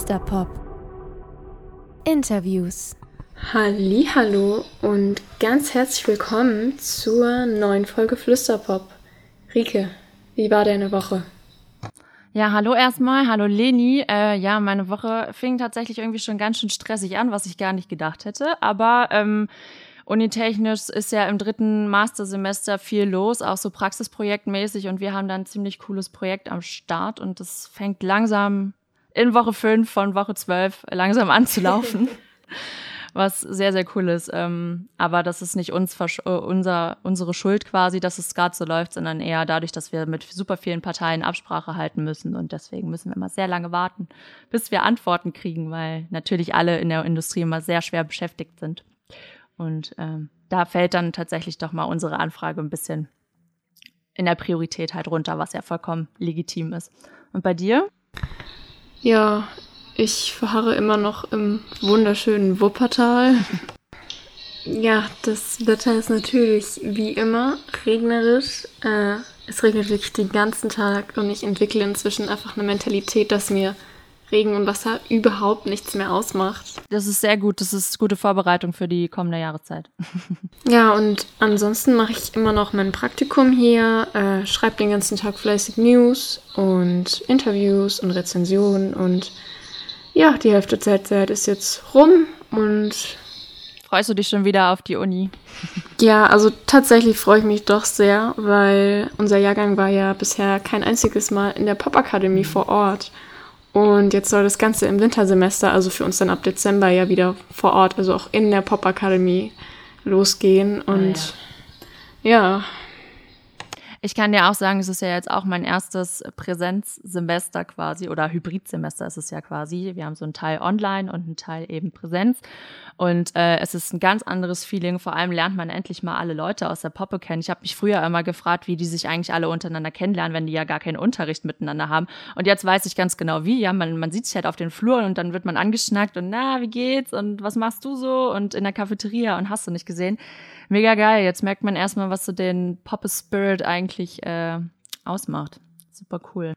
Flüsterpop. Interviews. Hallo und ganz herzlich willkommen zur neuen Folge Flüsterpop. Rike, wie war deine Woche? Ja, hallo erstmal, hallo Leni. Äh, ja, meine Woche fing tatsächlich irgendwie schon ganz schön stressig an, was ich gar nicht gedacht hätte. Aber ähm, unitechnisch ist ja im dritten Mastersemester viel los, auch so praxisprojektmäßig. Und wir haben da ein ziemlich cooles Projekt am Start. Und das fängt langsam in Woche 5 von Woche 12 langsam anzulaufen. was sehr, sehr cool ist. Ähm, aber das ist nicht uns äh, unser, unsere Schuld quasi, dass es gerade so läuft, sondern eher dadurch, dass wir mit super vielen Parteien Absprache halten müssen. Und deswegen müssen wir immer sehr lange warten, bis wir Antworten kriegen, weil natürlich alle in der Industrie immer sehr schwer beschäftigt sind. Und ähm, da fällt dann tatsächlich doch mal unsere Anfrage ein bisschen in der Priorität halt runter, was ja vollkommen legitim ist. Und bei dir? Ja, ich verharre immer noch im wunderschönen Wuppertal. Ja, das Wetter ist natürlich wie immer regnerisch. Äh, es regnet wirklich den ganzen Tag und ich entwickle inzwischen einfach eine Mentalität, dass mir Regen und Wasser überhaupt nichts mehr ausmacht. Das ist sehr gut. Das ist gute Vorbereitung für die kommende Jahreszeit. ja, und ansonsten mache ich immer noch mein Praktikum hier, äh, schreibe den ganzen Tag fleißig News und Interviews und Rezensionen und ja, die Hälfte der Zeit ist jetzt rum und. Freust du dich schon wieder auf die Uni? Ja, also tatsächlich freue ich mich doch sehr, weil unser Jahrgang war ja bisher kein einziges Mal in der Popakademie vor Ort. Und jetzt soll das Ganze im Wintersemester, also für uns dann ab Dezember ja wieder vor Ort, also auch in der Popakademie losgehen. Und ah, ja. ja, ich kann dir auch sagen, es ist ja jetzt auch mein erstes Präsenzsemester quasi oder Hybridsemester ist es ja quasi. Wir haben so einen Teil online und einen Teil eben Präsenz. Und äh, es ist ein ganz anderes Feeling. Vor allem lernt man endlich mal alle Leute aus der Poppe kennen. Ich habe mich früher immer gefragt, wie die sich eigentlich alle untereinander kennenlernen, wenn die ja gar keinen Unterricht miteinander haben. Und jetzt weiß ich ganz genau wie. Ja, man, man sieht sich halt auf den Fluren und dann wird man angeschnackt und na, wie geht's und was machst du so? Und in der Cafeteria und hast du nicht gesehen mega geil. Jetzt merkt man erstmal, was so den Poppe Spirit eigentlich äh, ausmacht. Super cool.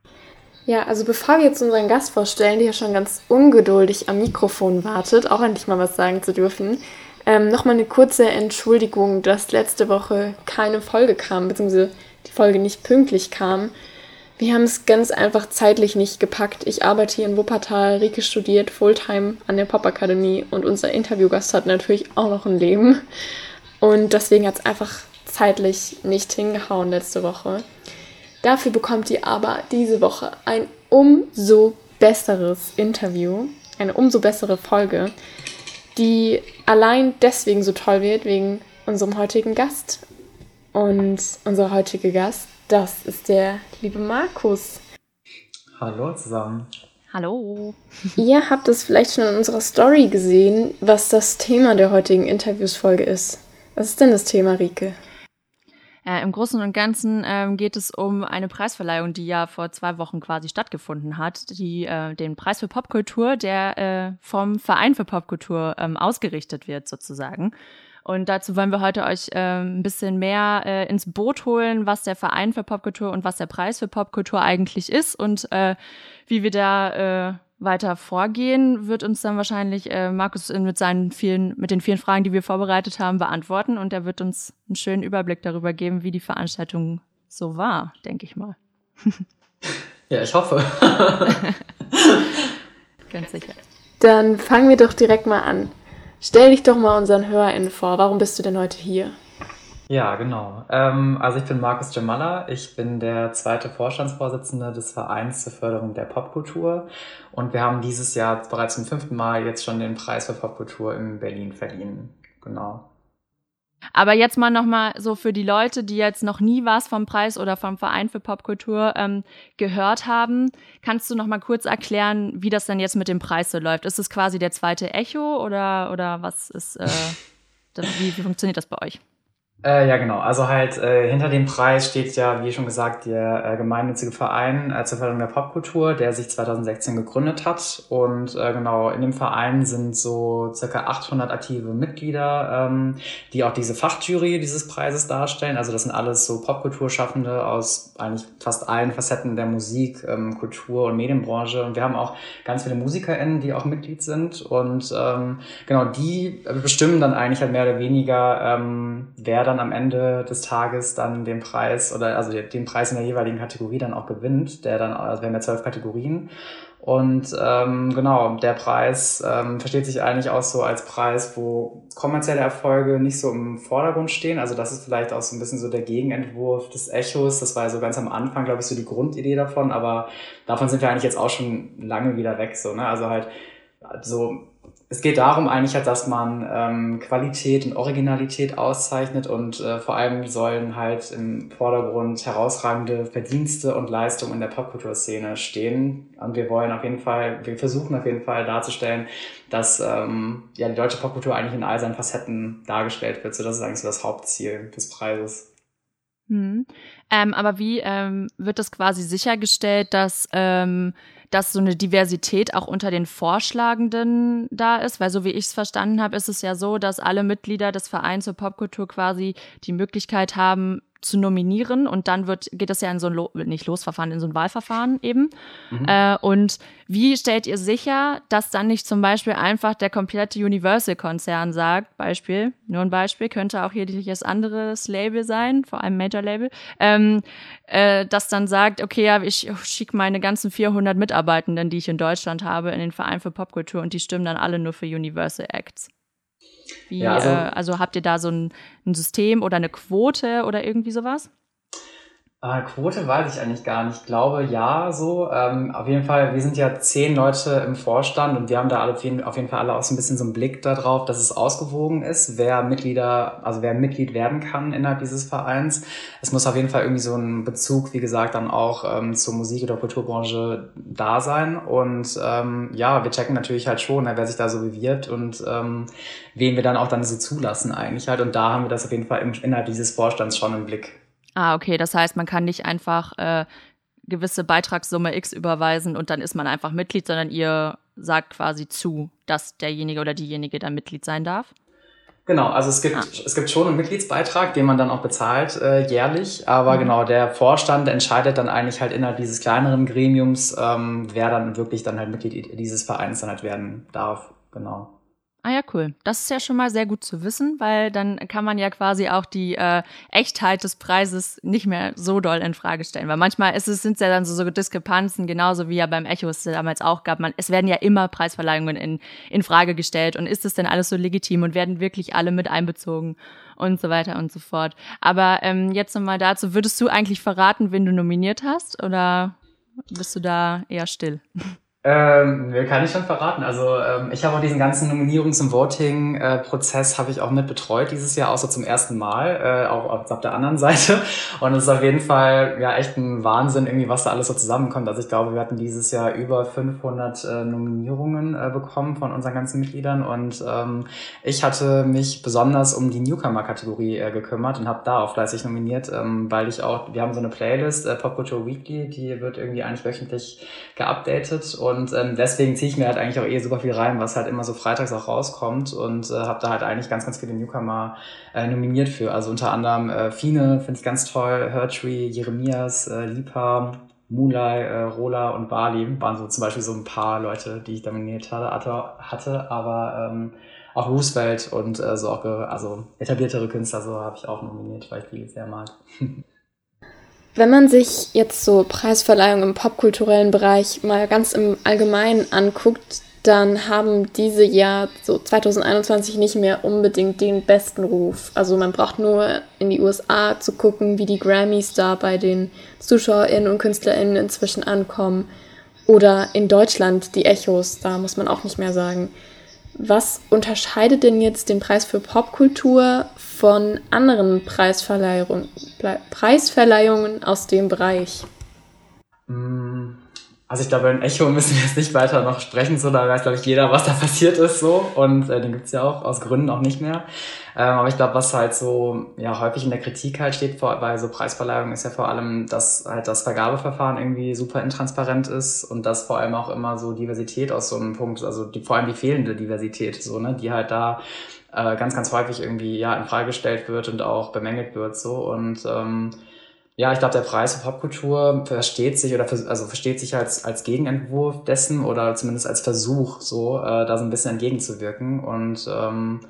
Ja, also bevor wir jetzt unseren Gast vorstellen, der ja schon ganz ungeduldig am Mikrofon wartet, auch endlich mal was sagen zu dürfen, ähm, nochmal eine kurze Entschuldigung, dass letzte Woche keine Folge kam, beziehungsweise die Folge nicht pünktlich kam. Wir haben es ganz einfach zeitlich nicht gepackt. Ich arbeite hier in Wuppertal, Rike studiert Fulltime an der Popakademie und unser Interviewgast hat natürlich auch noch ein Leben. Und deswegen hat es einfach zeitlich nicht hingehauen letzte Woche. Dafür bekommt ihr aber diese Woche ein umso besseres Interview, eine umso bessere Folge, die allein deswegen so toll wird, wegen unserem heutigen Gast. Und unser heutiger Gast, das ist der liebe Markus. Hallo zusammen. Hallo. Ihr habt es vielleicht schon in unserer Story gesehen, was das Thema der heutigen Interviewsfolge ist. Was ist denn das Thema, Rike? Äh, Im Großen und Ganzen ähm, geht es um eine Preisverleihung, die ja vor zwei Wochen quasi stattgefunden hat, die äh, den Preis für Popkultur, der äh, vom Verein für Popkultur ähm, ausgerichtet wird sozusagen. Und dazu wollen wir heute euch äh, ein bisschen mehr äh, ins Boot holen, was der Verein für Popkultur und was der Preis für Popkultur eigentlich ist und äh, wie wir da äh, weiter vorgehen, wird uns dann wahrscheinlich äh, Markus mit seinen vielen, mit den vielen Fragen, die wir vorbereitet haben, beantworten und er wird uns einen schönen Überblick darüber geben, wie die Veranstaltung so war, denke ich mal. ja, ich hoffe. Ganz sicher. Dann fangen wir doch direkt mal an. Stell dich doch mal unseren HörerInnen vor. Warum bist du denn heute hier? Ja, genau. Ähm, also ich bin Markus Jamala. Ich bin der zweite Vorstandsvorsitzende des Vereins zur Förderung der Popkultur. Und wir haben dieses Jahr bereits zum fünften Mal jetzt schon den Preis für Popkultur in Berlin verliehen. Genau. Aber jetzt mal nochmal so für die Leute, die jetzt noch nie was vom Preis oder vom Verein für Popkultur ähm, gehört haben, kannst du nochmal kurz erklären, wie das denn jetzt mit dem Preis so läuft? Ist es quasi der zweite Echo oder, oder was ist, äh, das, wie, wie funktioniert das bei euch? Äh, ja, genau. Also halt äh, hinter dem Preis steht ja, wie schon gesagt, der äh, gemeinnützige Verein äh, zur Förderung der Popkultur, der sich 2016 gegründet hat. Und äh, genau, in dem Verein sind so circa 800 aktive Mitglieder, ähm, die auch diese Fachjury dieses Preises darstellen. Also das sind alles so Popkulturschaffende aus eigentlich fast allen Facetten der Musik, ähm, Kultur und Medienbranche. Und wir haben auch ganz viele MusikerInnen, die auch Mitglied sind. Und ähm, genau, die bestimmen dann eigentlich halt mehr oder weniger, ähm, wer dann dann am Ende des Tages dann den Preis oder also den Preis in der jeweiligen Kategorie dann auch gewinnt, der dann, also wir haben ja zwölf Kategorien. Und ähm, genau, der Preis ähm, versteht sich eigentlich auch so als Preis, wo kommerzielle Erfolge nicht so im Vordergrund stehen. Also das ist vielleicht auch so ein bisschen so der Gegenentwurf des Echos. Das war so ganz am Anfang, glaube ich, so die Grundidee davon. Aber davon sind wir eigentlich jetzt auch schon lange wieder weg. So, ne? Also halt so es geht darum eigentlich halt, dass man ähm, Qualität und Originalität auszeichnet und äh, vor allem sollen halt im Vordergrund herausragende Verdienste und Leistungen in der Popkulturszene stehen. Und wir wollen auf jeden Fall, wir versuchen auf jeden Fall darzustellen, dass ähm, ja die deutsche Popkultur eigentlich in all seinen Facetten dargestellt wird. So das ist eigentlich so das Hauptziel des Preises. Hm. Ähm, aber wie ähm, wird das quasi sichergestellt, dass ähm, dass so eine Diversität auch unter den Vorschlagenden da ist, weil so wie ich es verstanden habe, ist es ja so, dass alle Mitglieder des Vereins zur Popkultur quasi die Möglichkeit haben, zu nominieren und dann wird, geht das ja in so ein, Lo nicht Losverfahren, in so ein Wahlverfahren eben. Mhm. Äh, und wie stellt ihr sicher, dass dann nicht zum Beispiel einfach der komplette Universal-Konzern sagt, Beispiel, nur ein Beispiel, könnte auch hier jedes anderes Label sein, vor allem Major-Label, ähm, äh, das dann sagt, okay, ja, ich schicke meine ganzen 400 Mitarbeitenden, die ich in Deutschland habe, in den Verein für Popkultur und die stimmen dann alle nur für Universal Acts. Wie, ja, also, äh, also habt ihr da so ein, ein System oder eine Quote oder irgendwie sowas? Äh, Quote weiß ich eigentlich gar nicht. Ich glaube, ja, so. Ähm, auf jeden Fall, wir sind ja zehn Leute im Vorstand und wir haben da alle auf jeden, Fall alle auch so ein bisschen so einen Blick darauf, dass es ausgewogen ist, wer Mitglieder, also wer Mitglied werden kann innerhalb dieses Vereins. Es muss auf jeden Fall irgendwie so ein Bezug, wie gesagt, dann auch ähm, zur Musik- oder Kulturbranche da sein. Und ähm, ja, wir checken natürlich halt schon, wer sich da so bewirbt und ähm, wen wir dann auch dann so zulassen eigentlich halt. Und da haben wir das auf jeden Fall im, innerhalb dieses Vorstands schon im Blick. Ah, okay. Das heißt, man kann nicht einfach äh, gewisse Beitragssumme X überweisen und dann ist man einfach Mitglied, sondern ihr sagt quasi zu, dass derjenige oder diejenige dann Mitglied sein darf. Genau, also es gibt, ah. es gibt schon einen Mitgliedsbeitrag, den man dann auch bezahlt äh, jährlich, aber mhm. genau, der Vorstand entscheidet dann eigentlich halt innerhalb dieses kleineren Gremiums, ähm, wer dann wirklich dann halt Mitglied dieses Vereins dann halt werden darf. Genau. Ah ja, cool. Das ist ja schon mal sehr gut zu wissen, weil dann kann man ja quasi auch die äh, Echtheit des Preises nicht mehr so doll in Frage stellen. Weil manchmal ist es, sind es ja dann so, so Diskrepanzen, genauso wie ja beim Echo es damals auch gab. Man, es werden ja immer Preisverleihungen in, in Frage gestellt. Und ist es denn alles so legitim und werden wirklich alle mit einbezogen und so weiter und so fort. Aber ähm, jetzt nochmal dazu, würdest du eigentlich verraten, wen du nominiert hast? Oder bist du da eher still? Ähm, kann ich schon verraten. Also ähm, ich habe auch diesen ganzen Nominierungs- und Voting-Prozess habe ich auch mit betreut dieses Jahr, außer zum ersten Mal, äh, auch auf der anderen Seite. Und es ist auf jeden Fall ja echt ein Wahnsinn, irgendwie was da alles so zusammenkommt. Also ich glaube, wir hatten dieses Jahr über 500 äh, Nominierungen äh, bekommen von unseren ganzen Mitgliedern und ähm, ich hatte mich besonders um die Newcomer-Kategorie äh, gekümmert und habe da auch fleißig nominiert, ähm, weil ich auch, wir haben so eine Playlist, äh, Pop Culture Weekly, die wird irgendwie eigentlich wöchentlich geupdatet und und ähm, deswegen ziehe ich mir halt eigentlich auch eh super viel rein, was halt immer so freitags auch rauskommt und äh, habe da halt eigentlich ganz, ganz viele Newcomer äh, nominiert für. Also unter anderem äh, Fine finde ich ganz toll, Hertree, Jeremias, äh, Lipa, Mulai, äh, Rola und Bali waren so zum Beispiel so ein paar Leute, die ich nominiert hatte, hatte aber ähm, auch Roosevelt und äh, so auch also etabliertere Künstler so habe ich auch nominiert, weil ich die sehr mag. Wenn man sich jetzt so Preisverleihungen im popkulturellen Bereich mal ganz im Allgemeinen anguckt, dann haben diese ja so 2021 nicht mehr unbedingt den besten Ruf. Also man braucht nur in die USA zu gucken, wie die Grammys da bei den ZuschauerInnen und KünstlerInnen inzwischen ankommen. Oder in Deutschland die Echos, da muss man auch nicht mehr sagen. Was unterscheidet denn jetzt den Preis für Popkultur von anderen Preisverleihungen, Preisverleihungen aus dem Bereich? Mm, also ich glaube, in Echo müssen wir jetzt nicht weiter noch sprechen, so da weiß, glaube ich, jeder, was da passiert ist so. Und äh, den gibt's ja auch aus Gründen auch nicht mehr. Ähm, aber ich glaube, was halt so ja häufig in der Kritik halt steht vor, bei so Preisverleihungen, ist ja vor allem, dass halt das Vergabeverfahren irgendwie super intransparent ist und dass vor allem auch immer so Diversität aus so einem Punkt, also die, vor allem die fehlende Diversität, so, ne, die halt da äh, ganz, ganz häufig irgendwie ja in Frage gestellt wird und auch bemängelt wird. so Und ähm, ja, ich glaube, der Preis für Popkultur versteht sich oder also versteht sich als, als Gegenentwurf dessen oder zumindest als Versuch, so äh, da so ein bisschen entgegenzuwirken. Und ähm,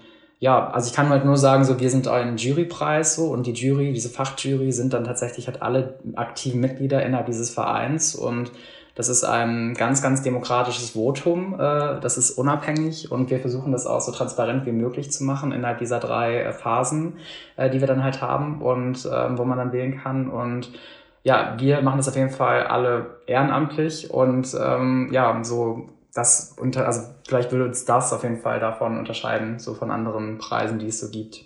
ja, also ich kann halt nur sagen, so wir sind ein Jurypreis so und die Jury, diese Fachjury sind dann tatsächlich halt alle aktiven Mitglieder innerhalb dieses Vereins und das ist ein ganz, ganz demokratisches Votum. Äh, das ist unabhängig und wir versuchen das auch so transparent wie möglich zu machen innerhalb dieser drei äh, Phasen, äh, die wir dann halt haben und ähm, wo man dann wählen kann. Und ja, wir machen das auf jeden Fall alle ehrenamtlich und ähm, ja, so das unter, also vielleicht würde uns das auf jeden Fall davon unterscheiden, so von anderen Preisen, die es so gibt.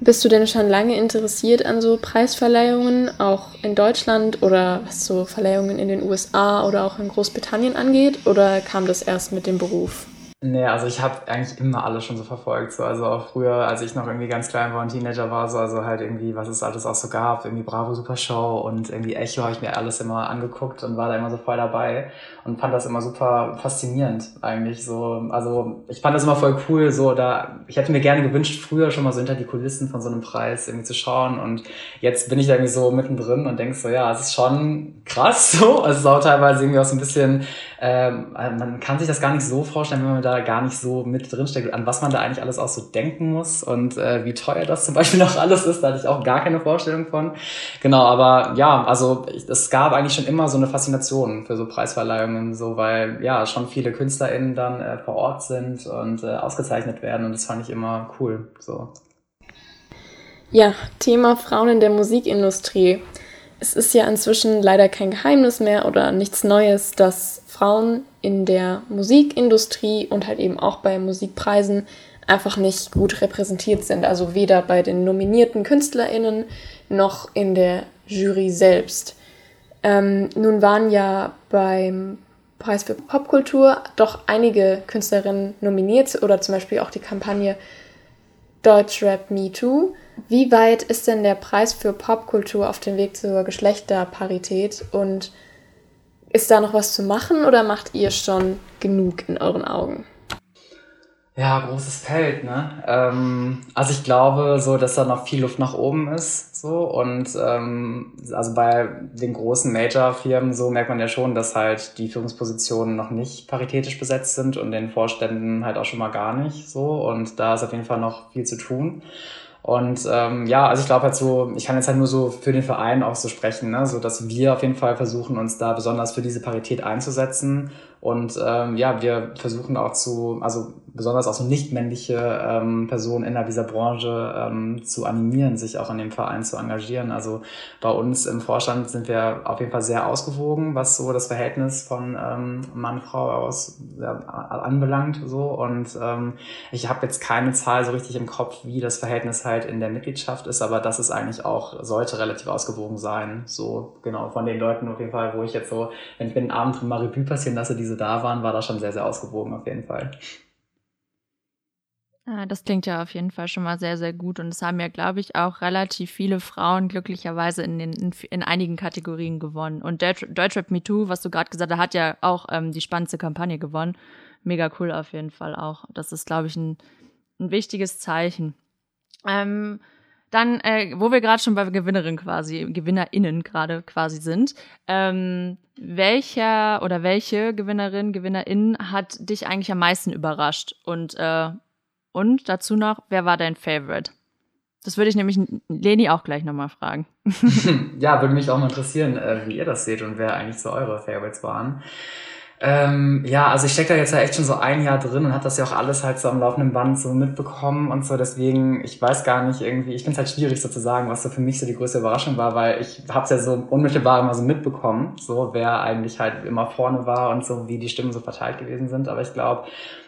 Bist du denn schon lange interessiert an so Preisverleihungen, auch in Deutschland oder was so Verleihungen in den USA oder auch in Großbritannien angeht? Oder kam das erst mit dem Beruf? Nee, also ich habe eigentlich immer alles schon so verfolgt. So. Also auch früher, als ich noch irgendwie ganz klein war und Teenager war, so, also halt irgendwie, was es alles auch so gab, irgendwie Bravo Super Show und irgendwie Echo habe ich mir alles immer angeguckt und war da immer so voll dabei und fand das immer super faszinierend eigentlich. So, also ich fand das immer voll cool. So, da ich hätte mir gerne gewünscht, früher schon mal so hinter die Kulissen von so einem Preis irgendwie zu schauen. Und jetzt bin ich da irgendwie so mittendrin und denk so, ja, es ist schon krass so. Also es ist auch teilweise irgendwie auch so ein bisschen, ähm, man kann sich das gar nicht so vorstellen, wenn man da gar nicht so mit drinsteckt, an was man da eigentlich alles auch so denken muss und äh, wie teuer das zum Beispiel noch alles ist, da hatte ich auch gar keine Vorstellung von. Genau, aber ja, also es gab eigentlich schon immer so eine Faszination für so Preisverleihungen, so weil ja schon viele KünstlerInnen dann äh, vor Ort sind und äh, ausgezeichnet werden und das fand ich immer cool. So. Ja, Thema Frauen in der Musikindustrie. Es ist ja inzwischen leider kein Geheimnis mehr oder nichts Neues, dass Frauen in der Musikindustrie und halt eben auch bei Musikpreisen einfach nicht gut repräsentiert sind. Also weder bei den nominierten KünstlerInnen noch in der Jury selbst. Ähm, nun waren ja beim Preis für Popkultur doch einige Künstlerinnen nominiert oder zum Beispiel auch die Kampagne Deutschrap Me Too. Wie weit ist denn der Preis für Popkultur auf dem Weg zur Geschlechterparität und ist da noch was zu machen oder macht ihr schon genug in euren Augen? Ja, großes Feld, ne? Ähm, also ich glaube so, dass da noch viel Luft nach oben ist, so und ähm, also bei den großen Major-Firmen so merkt man ja schon, dass halt die Führungspositionen noch nicht paritätisch besetzt sind und den Vorständen halt auch schon mal gar nicht, so und da ist auf jeden Fall noch viel zu tun. Und ähm, ja, also ich glaube halt so, ich kann jetzt halt nur so für den Verein auch so sprechen, ne? so dass wir auf jeden Fall versuchen, uns da besonders für diese Parität einzusetzen. Und ähm, ja, wir versuchen auch zu, also besonders auch so nicht-männliche ähm, Personen innerhalb dieser Branche ähm, zu animieren, sich auch in dem Verein zu engagieren. Also bei uns im Vorstand sind wir auf jeden Fall sehr ausgewogen, was so das Verhältnis von ähm, Mann-Frau aus ja, anbelangt. So. Und ähm, ich habe jetzt keine Zahl so richtig im Kopf, wie das Verhältnis halt in der Mitgliedschaft ist, aber das ist eigentlich auch, sollte relativ ausgewogen sein. So, genau, von den Leuten auf jeden Fall, wo ich jetzt so, wenn ich mir den Abend mal Revue passieren lasse, diese da waren, war das schon sehr, sehr ausgewogen auf jeden Fall. Ah, das klingt ja auf jeden Fall schon mal sehr, sehr gut. Und es haben ja, glaube ich, auch relativ viele Frauen glücklicherweise in, den, in, in einigen Kategorien gewonnen. Und Deutschrap Me Too, was du gerade gesagt hast, hat ja auch ähm, die spannendste Kampagne gewonnen. Mega cool auf jeden Fall auch. Das ist, glaube ich, ein, ein wichtiges Zeichen. Ähm, dann, äh, wo wir gerade schon bei Gewinnerin quasi, GewinnerInnen gerade quasi sind, ähm, welcher oder welche Gewinnerin, GewinnerInnen hat dich eigentlich am meisten überrascht? Und äh, und dazu noch, wer war dein Favorite? Das würde ich nämlich Leni auch gleich nochmal fragen. ja, würde mich auch mal interessieren, äh, wie ihr das seht und wer eigentlich so eure Favorites waren. Ähm, ja, also ich stecke da jetzt ja echt schon so ein Jahr drin und habe das ja auch alles halt so am laufenden Band so mitbekommen und so. Deswegen, ich weiß gar nicht irgendwie, ich finde es halt schwierig sozusagen, was so für mich so die größte Überraschung war, weil ich habe es ja so unmittelbar immer so mitbekommen, so wer eigentlich halt immer vorne war und so wie die Stimmen so verteilt gewesen sind. Aber ich glaube,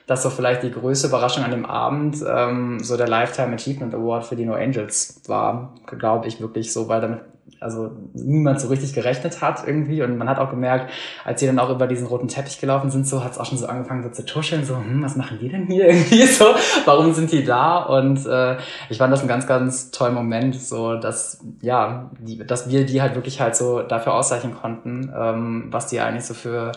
dass so vielleicht die größte Überraschung an dem Abend ähm, so der Lifetime Achievement Award für die No Angels war, glaube ich wirklich so, weil damit also niemand so richtig gerechnet hat irgendwie. Und man hat auch gemerkt, als sie dann auch über diesen roten Teppich gelaufen sind, so hat es auch schon so angefangen so zu tuscheln, so, hm, was machen die denn hier irgendwie so? Warum sind die da? Und äh, ich fand das ein ganz, ganz toller Moment, so dass, ja, die, dass wir die halt wirklich halt so dafür auszeichnen konnten, ähm, was die eigentlich so für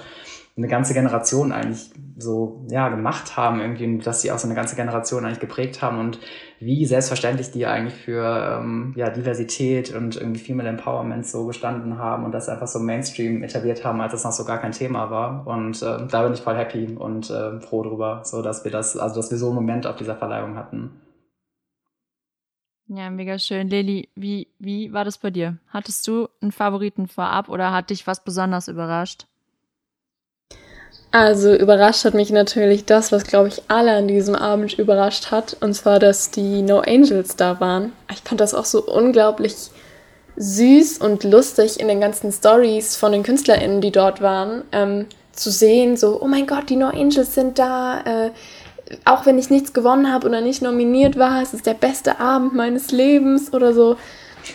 eine ganze Generation eigentlich so ja gemacht haben irgendwie und dass sie auch so eine ganze Generation eigentlich geprägt haben und wie selbstverständlich die eigentlich für ähm, ja Diversität und irgendwie Female Empowerment so gestanden haben und das einfach so Mainstream etabliert haben, als es noch so gar kein Thema war und äh, da bin ich voll happy und äh, froh drüber, so dass wir das also dass wir so einen Moment auf dieser Verleihung hatten. Ja, mega schön. Lili, wie, wie war das bei dir? Hattest du einen Favoriten vorab oder hat dich was besonders überrascht? Also überrascht hat mich natürlich das, was, glaube ich, alle an diesem Abend überrascht hat. Und zwar, dass die No Angels da waren. Ich fand das auch so unglaublich süß und lustig in den ganzen Stories von den KünstlerInnen, die dort waren, ähm, zu sehen, so, oh mein Gott, die No Angels sind da. Äh, auch wenn ich nichts gewonnen habe oder nicht nominiert war, es ist der beste Abend meines Lebens oder so.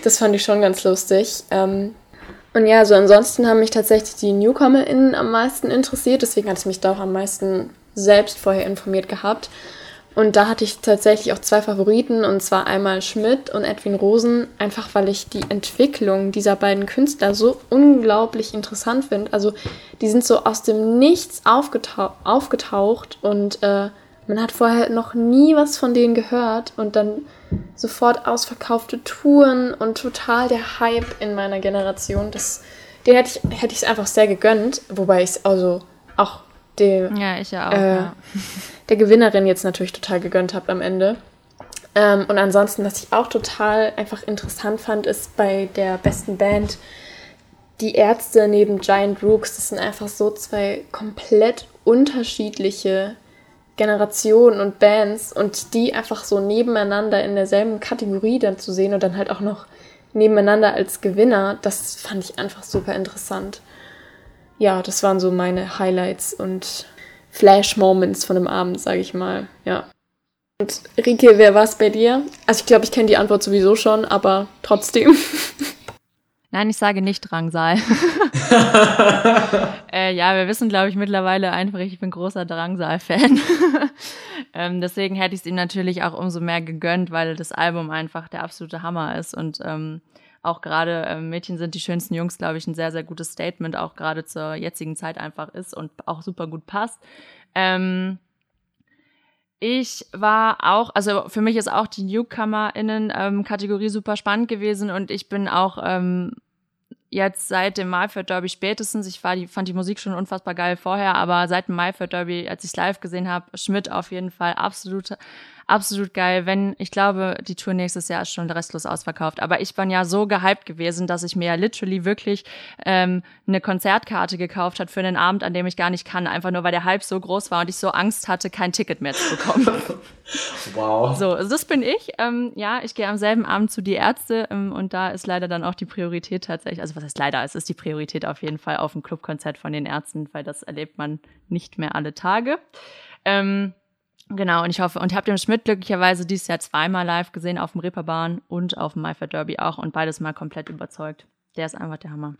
Das fand ich schon ganz lustig. Ähm, und ja, so ansonsten haben mich tatsächlich die NewcomerInnen am meisten interessiert, deswegen hatte ich mich da auch am meisten selbst vorher informiert gehabt. Und da hatte ich tatsächlich auch zwei Favoriten, und zwar einmal Schmidt und Edwin Rosen, einfach weil ich die Entwicklung dieser beiden Künstler so unglaublich interessant finde. Also die sind so aus dem Nichts aufgetau aufgetaucht und äh, man hat vorher noch nie was von denen gehört und dann sofort ausverkaufte Touren und total der Hype in meiner Generation. Das, den hätte ich hätte ich einfach sehr gegönnt, wobei ich es also auch dem, ja, ich ja auch, äh, ja. der Gewinnerin jetzt natürlich total gegönnt habe am Ende. Ähm, und ansonsten, was ich auch total einfach interessant fand, ist bei der besten Band die Ärzte neben Giant Rooks. Das sind einfach so zwei komplett unterschiedliche Generationen und Bands und die einfach so nebeneinander in derselben Kategorie dann zu sehen und dann halt auch noch nebeneinander als Gewinner, das fand ich einfach super interessant. Ja, das waren so meine Highlights und Flash-Moments von dem Abend, sage ich mal. Ja. Und Rike, wer war es bei dir? Also ich glaube, ich kenne die Antwort sowieso schon, aber trotzdem. Nein, ich sage nicht Drangsal. äh, ja, wir wissen, glaube ich, mittlerweile einfach, ich bin großer Drangsal-Fan. ähm, deswegen hätte ich es ihm natürlich auch umso mehr gegönnt, weil das Album einfach der absolute Hammer ist. Und ähm, auch gerade äh, Mädchen sind die schönsten Jungs, glaube ich, ein sehr, sehr gutes Statement, auch gerade zur jetzigen Zeit einfach ist und auch super gut passt. Ähm, ich war auch, also für mich ist auch die NewcomerInnen-Kategorie ähm, super spannend gewesen und ich bin auch ähm, jetzt seit dem Maifeld Derby spätestens, ich war die, fand die Musik schon unfassbar geil vorher, aber seit dem Maifeld Derby, als ich es live gesehen habe, Schmidt auf jeden Fall absolut absolut geil. Wenn, ich glaube, die Tour nächstes Jahr ist schon restlos ausverkauft. Aber ich bin ja so gehypt gewesen, dass ich mir ja literally wirklich ähm, eine Konzertkarte gekauft hat für einen Abend, an dem ich gar nicht kann. Einfach nur, weil der Hype so groß war und ich so Angst hatte, kein Ticket mehr zu bekommen. wow. So, das bin ich. Ähm, ja, ich gehe am selben Abend zu die Ärzte ähm, und da ist leider dann auch die Priorität tatsächlich, also was heißt leider, es ist die Priorität auf jeden Fall auf ein Clubkonzert von den Ärzten, weil das erlebt man nicht mehr alle Tage. Ähm, Genau, und ich hoffe, und habe den Schmidt glücklicherweise dieses Jahr zweimal live gesehen, auf dem Reeperbahn und auf dem Maifeld Derby auch und beides mal komplett überzeugt. Der ist einfach der Hammer.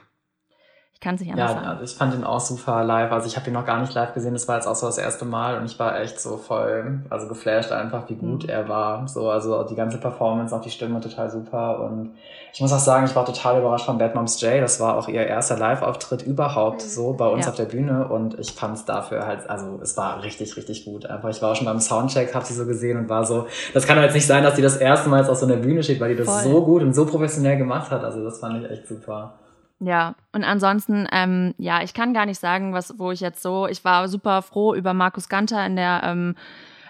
Ich kann es nicht anders ja, sagen. Ja, ich fand ihn auch super live. Also ich habe ihn noch gar nicht live gesehen. Das war jetzt auch so das erste Mal und ich war echt so voll, also geflasht einfach, wie gut mhm. er war. So, also die ganze Performance, auch die Stimme total super. Und ich muss auch sagen, ich war total überrascht von Bad Moms J. Das war auch ihr erster Live-Auftritt überhaupt mhm. so bei uns ja. auf der Bühne und ich fand es dafür halt, also es war richtig, richtig gut. Einfach, ich war auch schon beim Soundcheck, habe sie so gesehen und war so, das kann halt nicht sein, dass die das erste Mal jetzt auf so einer Bühne steht, weil die das voll. so gut und so professionell gemacht hat. Also das fand ich echt super. Ja, und ansonsten, ähm, ja, ich kann gar nicht sagen, was, wo ich jetzt so, ich war super froh über Markus Ganter in der ähm,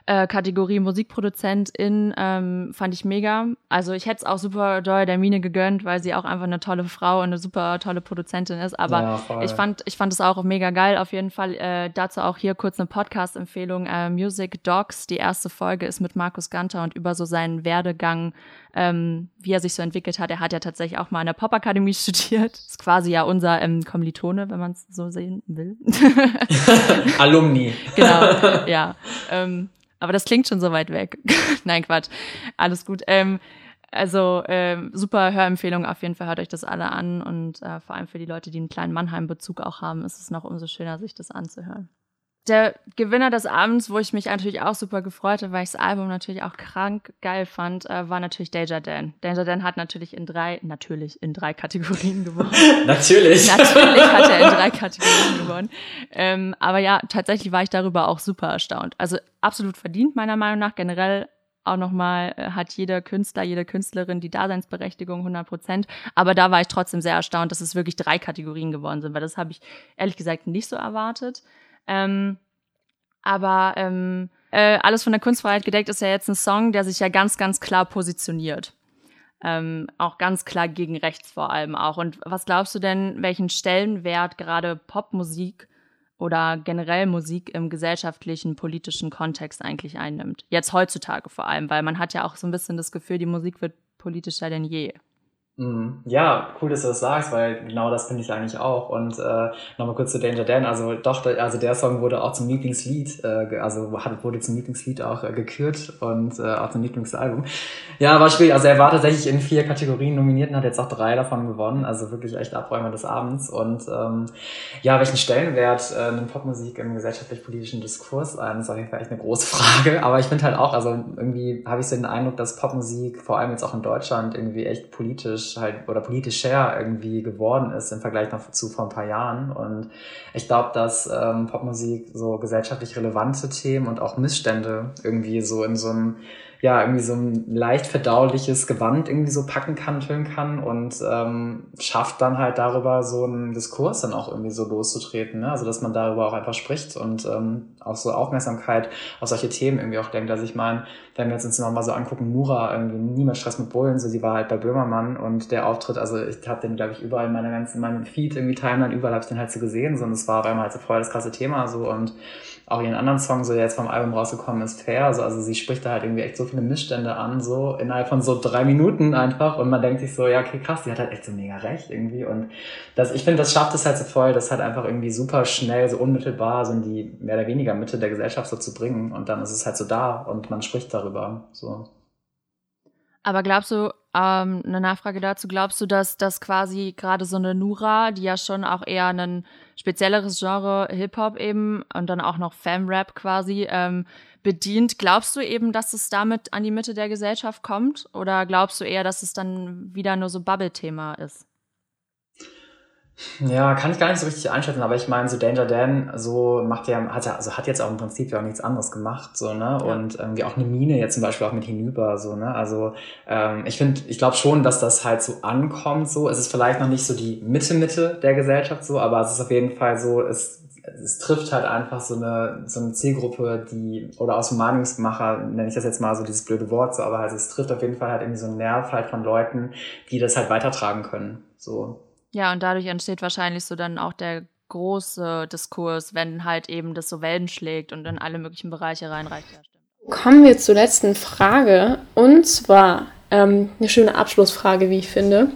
äh, Kategorie Musikproduzentin ähm, fand ich mega. Also ich hätte es auch super doll der Mine gegönnt, weil sie auch einfach eine tolle Frau und eine super tolle Produzentin ist. Aber ja, ich fand ich fand es auch mega geil. Auf jeden Fall äh, dazu auch hier kurz eine Podcast-Empfehlung. Äh, Music Docs, die erste Folge ist mit Markus Ganter und über so seinen Werdegang, ähm, wie er sich so entwickelt hat. Er hat ja tatsächlich auch mal in der Popakademie studiert. Ist quasi ja unser ähm, Kommilitone, wenn man es so sehen will. Alumni. genau, ja. Ähm, aber das klingt schon so weit weg. Nein, Quatsch. Alles gut. Ähm, also äh, super Hörempfehlung auf jeden Fall, hört euch das alle an und äh, vor allem für die Leute, die einen kleinen Mannheim-Bezug auch haben, ist es noch umso schöner, sich das anzuhören. Der Gewinner des Abends, wo ich mich natürlich auch super gefreut habe, weil ich das Album natürlich auch krank geil fand, äh, war natürlich Danger Dan. Danger Dan hat natürlich in drei, natürlich in drei Kategorien gewonnen. natürlich. natürlich hat er in drei Kategorien gewonnen. Ähm, aber ja, tatsächlich war ich darüber auch super erstaunt. Also absolut verdient meiner Meinung nach. Generell auch nochmal äh, hat jeder Künstler, jede Künstlerin die Daseinsberechtigung 100 Prozent. Aber da war ich trotzdem sehr erstaunt, dass es wirklich drei Kategorien geworden sind, weil das habe ich ehrlich gesagt nicht so erwartet. Ähm, aber ähm, äh, alles von der Kunstfreiheit gedeckt ist ja jetzt ein Song, der sich ja ganz, ganz klar positioniert. Ähm, auch ganz klar gegen rechts vor allem auch. Und was glaubst du denn, welchen Stellenwert gerade Popmusik oder generell Musik im gesellschaftlichen, politischen Kontext eigentlich einnimmt? Jetzt heutzutage vor allem, weil man hat ja auch so ein bisschen das Gefühl, die Musik wird politischer denn je. Mhm. Ja, cool, dass du das sagst, weil genau das finde ich eigentlich auch. Und äh, nochmal kurz zu Danger Dan. Also doch, also der Song wurde auch zum Lieblingslied, äh, also wurde zum Lieblingslied auch äh, gekürt und äh, auch zum Lieblingsalbum. Ja, war schwierig. Also er war tatsächlich in vier Kategorien nominiert und hat jetzt auch drei davon gewonnen. Also wirklich echt Abräumer des Abends. Und ähm, ja, welchen Stellenwert äh, nimmt Popmusik im gesellschaftlich-politischen Diskurs ein? Ist auf jeden Fall echt eine große Frage. Aber ich finde halt auch, also irgendwie habe ich so den Eindruck, dass Popmusik vor allem jetzt auch in Deutschland irgendwie echt politisch politisch halt oder politischer irgendwie geworden ist im Vergleich noch zu vor ein paar Jahren. Und ich glaube, dass ähm, Popmusik so gesellschaftlich relevante Themen und auch Missstände irgendwie so in so einem ja, irgendwie so ein leicht verdauliches Gewand irgendwie so packen kann, füllen kann und ähm, schafft dann halt darüber so einen Diskurs dann auch irgendwie so loszutreten. Ne? Also dass man darüber auch einfach spricht und ähm, auch so Aufmerksamkeit auf solche Themen irgendwie auch denkt. Also ich meine, wenn wir jetzt uns nochmal so angucken, Nura, irgendwie niemand Stress mit Bullen, so sie war halt bei Böhmermann und der Auftritt, also ich habe den, glaube ich, überall in meiner ganzen, in meinem Feed, irgendwie Timeline, überall habe ich den halt so gesehen, so, und es war auf einmal halt so voll das krasse Thema so und auch ihren anderen Song, so der jetzt vom Album rausgekommen ist, Fair. Also, also sie spricht da halt irgendwie echt so viele Missstände an, so innerhalb von so drei Minuten einfach. Und man denkt sich so, ja, okay, krass, die hat halt echt so mega recht irgendwie. Und das, ich finde, das schafft es halt so voll, das halt einfach irgendwie super schnell, so unmittelbar so in die mehr oder weniger Mitte der Gesellschaft so zu bringen. Und dann ist es halt so da und man spricht darüber. So. Aber glaubst du, ähm, eine Nachfrage dazu, glaubst du, dass das quasi gerade so eine Nura, die ja schon auch eher ein spezielleres Genre Hip-Hop eben und dann auch noch Fam-Rap quasi ähm, bedient, glaubst du eben, dass es damit an die Mitte der Gesellschaft kommt? Oder glaubst du eher, dass es dann wieder nur so Bubble-Thema ist? Ja, kann ich gar nicht so richtig einschätzen, aber ich meine, so Danger Dan, so macht ja, hat ja, also hat jetzt auch im Prinzip ja auch nichts anderes gemacht, so, ne? Ja. Und irgendwie auch eine Mine jetzt zum Beispiel auch mit hinüber, so, ne? Also ähm, ich finde, ich glaube schon, dass das halt so ankommt, so. Es ist vielleicht noch nicht so die Mitte-Mitte der Gesellschaft, so, aber es ist auf jeden Fall so, es, es trifft halt einfach so eine, so eine Zielgruppe, die, oder aus dem Meinungsmacher, nenne ich das jetzt mal so dieses blöde Wort, so, aber halt, es trifft auf jeden Fall halt irgendwie so einen Nerv halt von Leuten, die das halt weitertragen können, so. Ja, und dadurch entsteht wahrscheinlich so dann auch der große Diskurs, wenn halt eben das so Wellen schlägt und in alle möglichen Bereiche reinreicht. Kommen wir zur letzten Frage. Und zwar ähm, eine schöne Abschlussfrage, wie ich finde.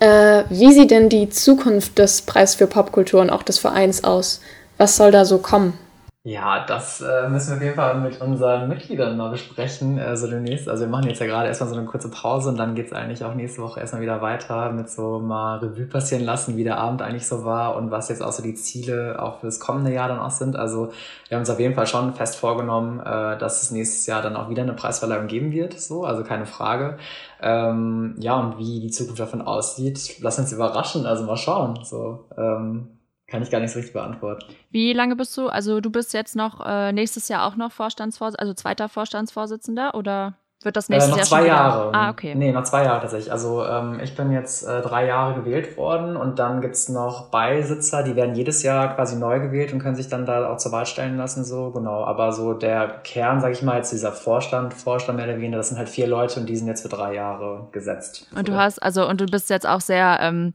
Äh, wie sieht denn die Zukunft des Preis für Popkultur und auch des Vereins aus? Was soll da so kommen? Ja, das äh, müssen wir auf jeden Fall mit unseren Mitgliedern mal besprechen. Also demnächst, also wir machen jetzt ja gerade erstmal so eine kurze Pause und dann geht's eigentlich auch nächste Woche erstmal wieder weiter mit so mal Revue passieren lassen, wie der Abend eigentlich so war und was jetzt auch so die Ziele auch für das kommende Jahr dann auch sind. Also wir haben uns auf jeden Fall schon fest vorgenommen, äh, dass es nächstes Jahr dann auch wieder eine Preisverleihung geben wird, so, also keine Frage. Ähm, ja, und wie die Zukunft davon aussieht, lass uns überraschen, also mal schauen. So, ähm, kann ich gar nicht so richtig beantworten. Wie lange bist du? Also du bist jetzt noch äh, nächstes Jahr auch noch Vorstandsvorsitzender, also zweiter Vorstandsvorsitzender oder wird das nächstes äh, noch Jahr zwei schon Jahre. Ah, okay. Nee, noch zwei Jahre tatsächlich. Also ähm, ich bin jetzt äh, drei Jahre gewählt worden und dann gibt's noch Beisitzer, die werden jedes Jahr quasi neu gewählt und können sich dann da auch zur Wahl stellen lassen, so, genau. Aber so der Kern, sag ich mal, jetzt dieser Vorstand, Vorstand mehr oder weniger, das sind halt vier Leute und die sind jetzt für drei Jahre gesetzt. Und so. du hast, also, und du bist jetzt auch sehr ähm,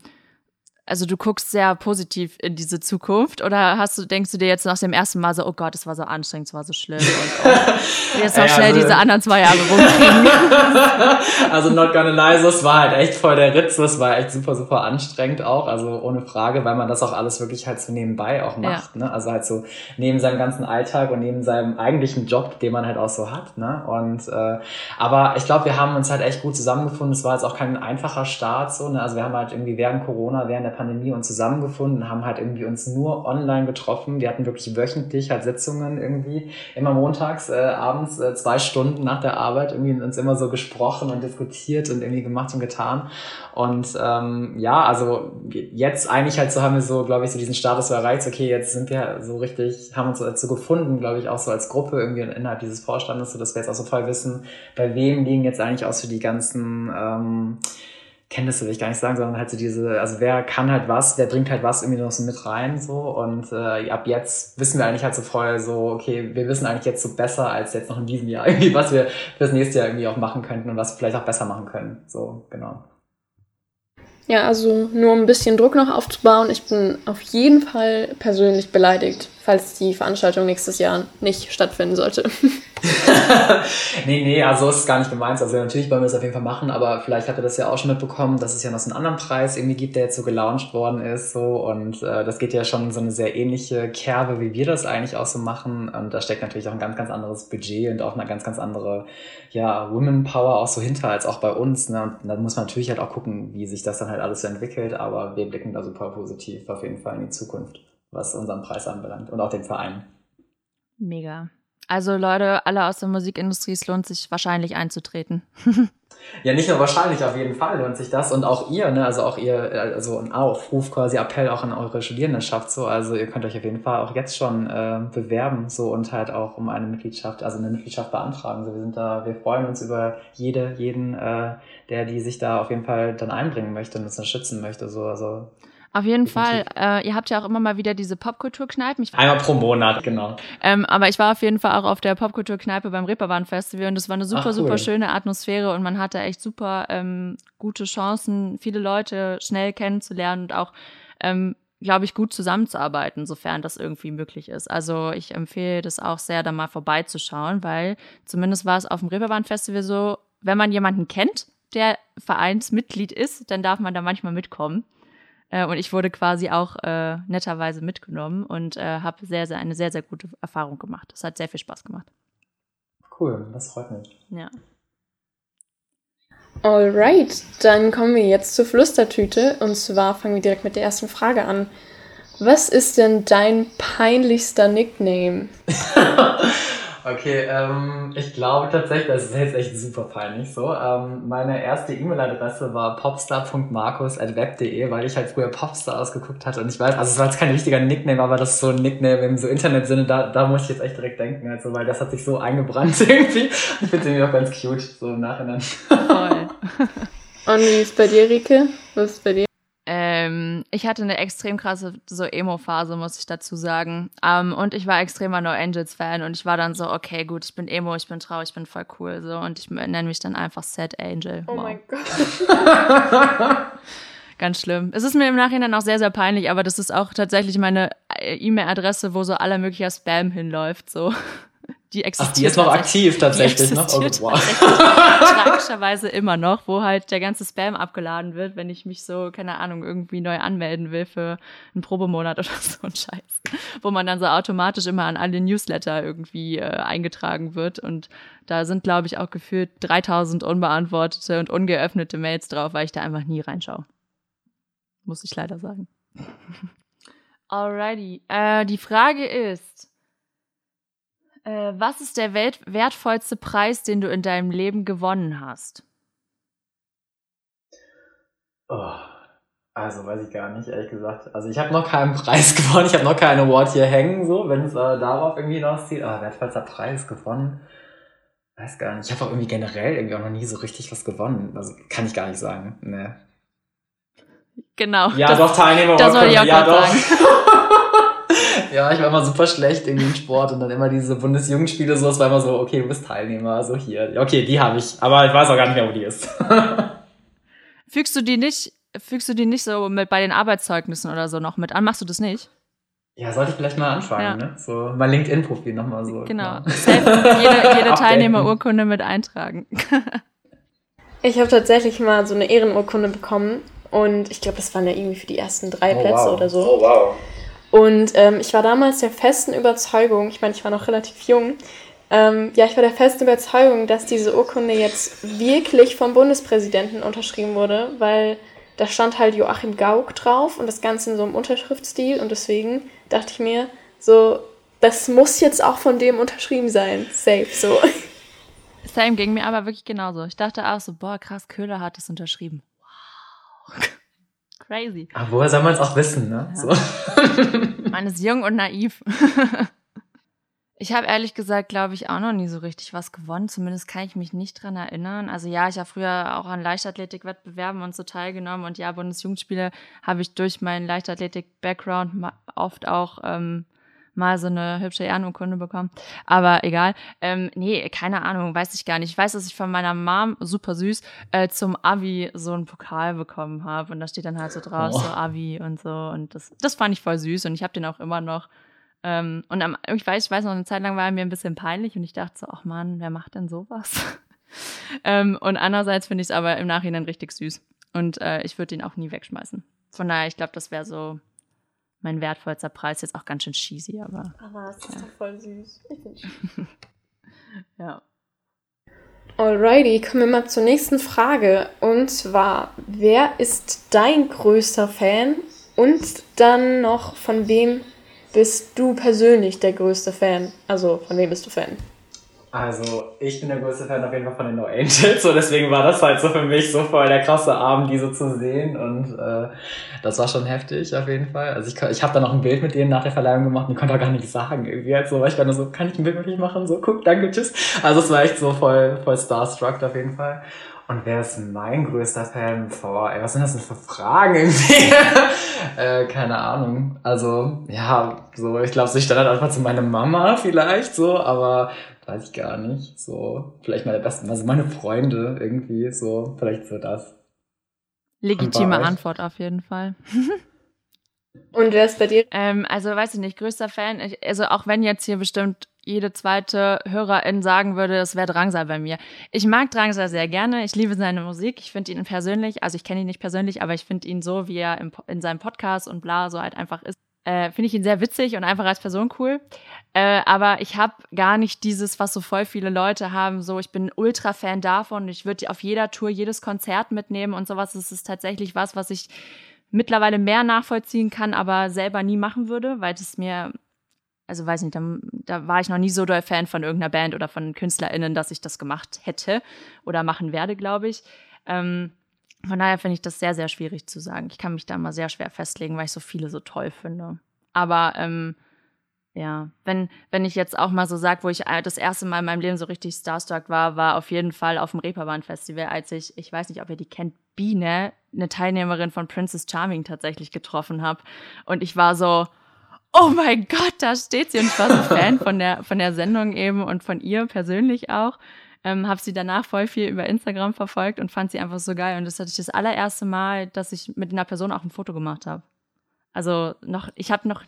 also du guckst sehr positiv in diese Zukunft oder hast du, denkst du dir jetzt nach dem ersten Mal so, oh Gott, es war so anstrengend, es war so schlimm und oh, jetzt noch schnell also, diese anderen zwei Jahre rumkriegen. also not gonna lie, so, es war halt echt voll der Ritz, es war echt super, super anstrengend auch, also ohne Frage, weil man das auch alles wirklich halt so nebenbei auch macht, ja. ne? Also halt so neben seinem ganzen Alltag und neben seinem eigentlichen Job, den man halt auch so hat, ne? Und äh, aber ich glaube, wir haben uns halt echt gut zusammengefunden. Es war jetzt auch kein einfacher Start so, ne? Also wir haben halt irgendwie während Corona, während der Pandemie uns zusammengefunden, haben halt irgendwie uns nur online getroffen. Wir hatten wirklich wöchentlich halt Sitzungen irgendwie, immer montags, äh, abends, äh, zwei Stunden nach der Arbeit, irgendwie uns immer so gesprochen und diskutiert und irgendwie gemacht und getan. Und ähm, ja, also jetzt eigentlich halt so haben wir so, glaube ich, so diesen Status so erreicht, okay, jetzt sind wir so richtig, haben uns dazu gefunden, glaube ich, auch so als Gruppe irgendwie innerhalb dieses Vorstandes, so dass wir jetzt auch so voll wissen, bei wem liegen jetzt eigentlich auch so die ganzen ähm, Kenntnisse will ich gar nicht sagen, sondern halt so diese, also wer kann halt was, wer bringt halt was irgendwie noch so mit rein so. Und äh, ab jetzt wissen wir eigentlich halt so voll so, okay, wir wissen eigentlich jetzt so besser als jetzt noch in diesem Jahr irgendwie, was wir fürs nächste Jahr irgendwie auch machen könnten und was wir vielleicht auch besser machen können, so, genau. Ja, also nur um ein bisschen Druck noch aufzubauen, ich bin auf jeden Fall persönlich beleidigt, falls die Veranstaltung nächstes Jahr nicht stattfinden sollte. nee, nee, also ist gar nicht gemeint. Also natürlich wollen wir das auf jeden Fall machen, aber vielleicht habt ihr das ja auch schon mitbekommen, dass es ja noch so einen anderen Preis irgendwie gibt, der jetzt so gelauncht worden ist. so Und äh, das geht ja schon so eine sehr ähnliche Kerbe, wie wir das eigentlich auch so machen. Und da steckt natürlich auch ein ganz, ganz anderes Budget und auch eine ganz, ganz andere ja, Women Power auch so hinter als auch bei uns. Ne? Und da muss man natürlich halt auch gucken, wie sich das dann halt alles so entwickelt. Aber wir blicken da super positiv auf jeden Fall in die Zukunft, was unseren Preis anbelangt und auch den Verein. Mega. Also Leute, alle aus der Musikindustrie, es lohnt sich wahrscheinlich einzutreten. ja, nicht nur wahrscheinlich, auf jeden Fall lohnt sich das. Und auch ihr, ne, also auch ihr, also ein Aufruf, quasi Appell auch an eure Studierendenschaft so. Also ihr könnt euch auf jeden Fall auch jetzt schon äh, bewerben so und halt auch um eine Mitgliedschaft, also eine Mitgliedschaft beantragen. So, wir sind da, wir freuen uns über jede, jeden, äh, der die sich da auf jeden Fall dann einbringen möchte und uns unterstützen möchte. So, also auf jeden Fall. Äh, ihr habt ja auch immer mal wieder diese Popkulturkneipen. Einmal pro Monat, genau. Ähm, aber ich war auf jeden Fall auch auf der Popkulturkneipe beim Reeperbahn Festival und es war eine super, cool. super schöne Atmosphäre und man hatte echt super ähm, gute Chancen, viele Leute schnell kennenzulernen und auch ähm, glaube ich, gut zusammenzuarbeiten, sofern das irgendwie möglich ist. Also ich empfehle das auch sehr, da mal vorbeizuschauen, weil zumindest war es auf dem Reeperbahn Festival so, wenn man jemanden kennt, der Vereinsmitglied ist, dann darf man da manchmal mitkommen. Äh, und ich wurde quasi auch äh, netterweise mitgenommen und äh, habe sehr, sehr, eine sehr, sehr gute Erfahrung gemacht. Das hat sehr viel Spaß gemacht. Cool, das freut mich. Ja. Alright, dann kommen wir jetzt zur Flüstertüte. Und zwar fangen wir direkt mit der ersten Frage an. Was ist denn dein peinlichster Nickname? Okay, ähm, ich glaube tatsächlich, das ist jetzt echt super peinlich so. Ähm, meine erste E-Mail-Adresse war popstar.markus.web.de, weil ich halt früher Popstar ausgeguckt hatte. Und ich weiß, also es war jetzt kein richtiger Nickname, aber das ist so ein Nickname im so Internetsinne, da, da muss ich jetzt echt direkt denken, also, weil das hat sich so eingebrannt irgendwie. Ich finde es irgendwie auch ganz cute, so im Nachhinein. Voll. Und wie ist bei dir, Rike? Was ist bei dir? Ich hatte eine extrem krasse so Emo-Phase, muss ich dazu sagen. Ähm, und ich war extremer No Angels-Fan und ich war dann so, okay, gut, ich bin Emo, ich bin traurig, ich bin voll cool. So, und ich nenne mich dann einfach Sad Angel. Oh wow. mein Gott. Ganz schlimm. Es ist mir im Nachhinein auch sehr, sehr peinlich, aber das ist auch tatsächlich meine äh, E-Mail-Adresse, wo so aller möglicher Spam hinläuft. So. Die existiert. Ach, die ist noch aktiv tatsächlich, ne? Oh, wow. tragischerweise immer noch, wo halt der ganze Spam abgeladen wird, wenn ich mich so, keine Ahnung, irgendwie neu anmelden will für einen Probemonat oder so ein Scheiß. Wo man dann so automatisch immer an alle Newsletter irgendwie äh, eingetragen wird. Und da sind, glaube ich, auch gefühlt 3000 unbeantwortete und ungeöffnete Mails drauf, weil ich da einfach nie reinschaue. Muss ich leider sagen. Alrighty. Äh, die Frage ist, äh, was ist der welt wertvollste Preis, den du in deinem Leben gewonnen hast? Oh, also weiß ich gar nicht, ehrlich gesagt. Also ich habe noch keinen Preis gewonnen, ich habe noch keinen Award hier hängen, so, wenn es äh, darauf irgendwie hinauszieht. Aber oh, wertvollster Preis gewonnen. Weiß gar nicht. Ich habe auch irgendwie generell irgendwie auch noch nie so richtig was gewonnen. Also kann ich gar nicht sagen. Nee. Genau. Ja, das, doch, Teilnehmer. Das soll ich auch ja, doch. sagen. Ja, ich war immer super schlecht irgendwie im Sport und dann immer diese Bundesjugendspiele, so, es war immer so, okay, du bist Teilnehmer, so hier. Okay, die habe ich, aber ich weiß auch gar nicht mehr, wo die ist. Fügst du die nicht fügst du die nicht so mit bei den Arbeitszeugnissen oder so noch mit an? Machst du das nicht? Ja, sollte ich vielleicht mal anfangen, ja. ne? So mein LinkedIn-Profil nochmal so. Genau. jede, jede Teilnehmerurkunde mit eintragen. ich habe tatsächlich mal so eine Ehrenurkunde bekommen und ich glaube, das waren ja irgendwie für die ersten drei oh, Plätze wow. oder so. Oh, wow. Und ähm, ich war damals der festen Überzeugung, ich meine, ich war noch relativ jung, ähm, ja, ich war der festen Überzeugung, dass diese Urkunde jetzt wirklich vom Bundespräsidenten unterschrieben wurde, weil da stand halt Joachim Gauck drauf und das Ganze in so einem Unterschriftstil und deswegen dachte ich mir, so, das muss jetzt auch von dem unterschrieben sein. Safe, so. Same ging mir aber wirklich genauso. Ich dachte auch so, boah, krass, Köhler hat es unterschrieben. Wow. Crazy. Aber woher soll man es auch wissen, ne? Ja. So. Man ist jung und naiv. Ich habe ehrlich gesagt, glaube ich, auch noch nie so richtig was gewonnen. Zumindest kann ich mich nicht dran erinnern. Also ja, ich habe früher auch an Leichtathletik-Wettbewerben und so teilgenommen. Und ja, Bundesjugendspiele habe ich durch meinen Leichtathletik-Background oft auch ähm, mal so eine hübsche Ehrenurkunde bekommen. Aber egal. Ähm, nee, keine Ahnung, weiß ich gar nicht. Ich weiß, dass ich von meiner Mom, super süß, äh, zum Abi so einen Pokal bekommen habe. Und da steht dann halt so draus, oh. so Abi und so. Und das, das fand ich voll süß. Und ich habe den auch immer noch. Ähm, und am, ich weiß, ich weiß noch, eine Zeit lang war er mir ein bisschen peinlich und ich dachte so, ach man, wer macht denn sowas? ähm, und andererseits finde ich es aber im Nachhinein richtig süß. Und äh, ich würde ihn auch nie wegschmeißen. Von daher, ich glaube, das wäre so mein wertvollster Preis. Jetzt auch ganz schön cheesy, aber. Aber es ist ja. doch voll süß. Ich bin Ja. Alrighty, kommen wir mal zur nächsten Frage. Und zwar, wer ist dein größter Fan? Und dann noch, von wem bist du persönlich der größte Fan? Also, von wem bist du Fan? Also, ich bin der größte Fan auf jeden Fall von den No Angels, so deswegen war das halt so für mich so voll der krasse Abend, die so zu sehen und äh, das war schon heftig auf jeden Fall. Also ich, ich habe da noch ein Bild mit denen nach der Verleihung gemacht und die konnte auch gar nichts sagen irgendwie halt so, weil ich war nur so, kann ich ein Bild mit mich machen? So, guck, danke, tschüss. Also es war echt so voll, voll starstruck auf jeden Fall. Und wer ist mein größter Fan? Boah, ey, was sind das denn für Fragen irgendwie? äh, keine Ahnung. Also, ja, so, ich glaube, so ich stand halt einfach zu meiner Mama vielleicht so, aber weiß ich gar nicht. So, vielleicht meine besten, also meine Freunde irgendwie, so, vielleicht so das. Legitime Antwort auf jeden Fall. Und wer ist bei dir? Ähm, also, weiß ich nicht, größter Fan. Ich, also, auch wenn jetzt hier bestimmt jede zweite Hörerin sagen würde, es wäre Drangsal bei mir. Ich mag Drangsal sehr gerne. Ich liebe seine Musik. Ich finde ihn persönlich, also ich kenne ihn nicht persönlich, aber ich finde ihn so, wie er im, in seinem Podcast und bla so halt einfach ist. Äh, finde ich ihn sehr witzig und einfach als Person cool. Äh, aber ich habe gar nicht dieses, was so voll viele Leute haben. So, ich bin ultra Fan davon. Ich würde auf jeder Tour jedes Konzert mitnehmen und sowas. Es ist tatsächlich was, was ich mittlerweile mehr nachvollziehen kann, aber selber nie machen würde, weil es mir also weiß nicht, da, da war ich noch nie so doll Fan von irgendeiner Band oder von KünstlerInnen, dass ich das gemacht hätte oder machen werde, glaube ich. Ähm, von daher finde ich das sehr, sehr schwierig zu sagen. Ich kann mich da mal sehr schwer festlegen, weil ich so viele so toll finde. Aber ähm, ja, wenn, wenn ich jetzt auch mal so sage, wo ich das erste Mal in meinem Leben so richtig starstruck war, war auf jeden Fall auf dem Reeperbahn-Festival, als ich, ich weiß nicht, ob ihr die kennt, Biene, eine Teilnehmerin von Princess Charming tatsächlich getroffen habe. Und ich war so, oh mein Gott, da steht sie. Und ich war so Fan von der, von der Sendung eben und von ihr persönlich auch. Ähm, habe sie danach voll viel über Instagram verfolgt und fand sie einfach so geil. Und das hatte ich das allererste Mal, dass ich mit einer Person auch ein Foto gemacht habe. Also noch, ich habe noch,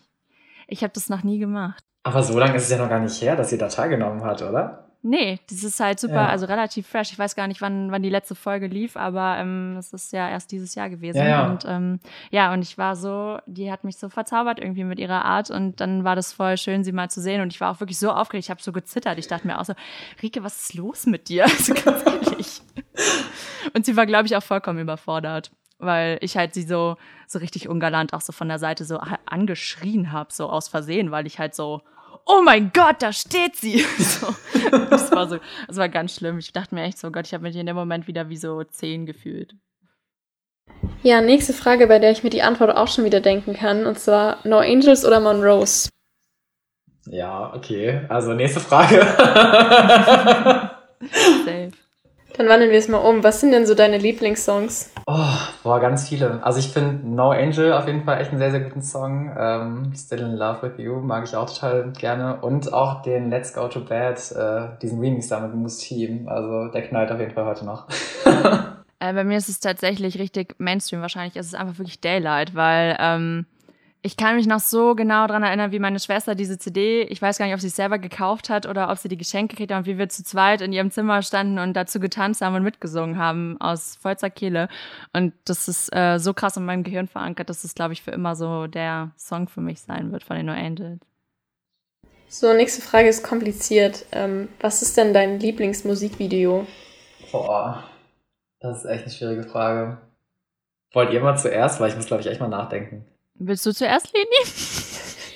ich habe das noch nie gemacht. Aber so lange ist es ja noch gar nicht her, dass sie da teilgenommen hat, oder? Nee, das ist halt super, ja. also relativ fresh. Ich weiß gar nicht, wann, wann die letzte Folge lief, aber ähm, es ist ja erst dieses Jahr gewesen. Ja, ja. Und ähm, ja, und ich war so, die hat mich so verzaubert irgendwie mit ihrer Art und dann war das voll schön, sie mal zu sehen. Und ich war auch wirklich so aufgeregt, ich habe so gezittert. Ich dachte mir auch so, Rike, was ist los mit dir? Also ganz ehrlich. und sie war, glaube ich, auch vollkommen überfordert weil ich halt sie so so richtig ungalant auch so von der Seite so angeschrien habe, so aus Versehen, weil ich halt so oh mein Gott, da steht sie. So. Das war so, das war ganz schlimm. Ich dachte mir echt so, Gott, ich habe mich in dem Moment wieder wie so zehn gefühlt. Ja, nächste Frage, bei der ich mir die Antwort auch schon wieder denken kann, und zwar No Angels oder Monrose? Ja, okay. Also nächste Frage. Safe. Dann wandeln wir es mal um. Was sind denn so deine Lieblingssongs? Oh, boah, ganz viele. Also ich finde No Angel auf jeden Fall echt einen sehr, sehr guten Song. Ähm, Still in Love with You mag ich auch total gerne. Und auch den Let's Go to Bed, äh, diesen Remix da mit Moose Team. Also der knallt auf jeden Fall heute noch. Äh, bei mir ist es tatsächlich richtig Mainstream wahrscheinlich. Es ist einfach wirklich Daylight, weil ähm, ich kann mich noch so genau daran erinnern, wie meine Schwester diese CD, ich weiß gar nicht, ob sie es selber gekauft hat oder ob sie die Geschenke gekriegt hat und wie wir zu zweit in ihrem Zimmer standen und dazu getanzt haben und mitgesungen haben aus vollster Kehle. Und das ist äh, so krass in meinem Gehirn verankert, dass es, glaube ich, für immer so der Song für mich sein wird von den No Angels. So, nächste Frage ist kompliziert. Ähm, was ist denn dein Lieblingsmusikvideo? Boah, das ist echt eine schwierige Frage. Wollt ihr mal zuerst? Weil ich muss, glaube ich, echt mal nachdenken. Willst du zuerst, Leni?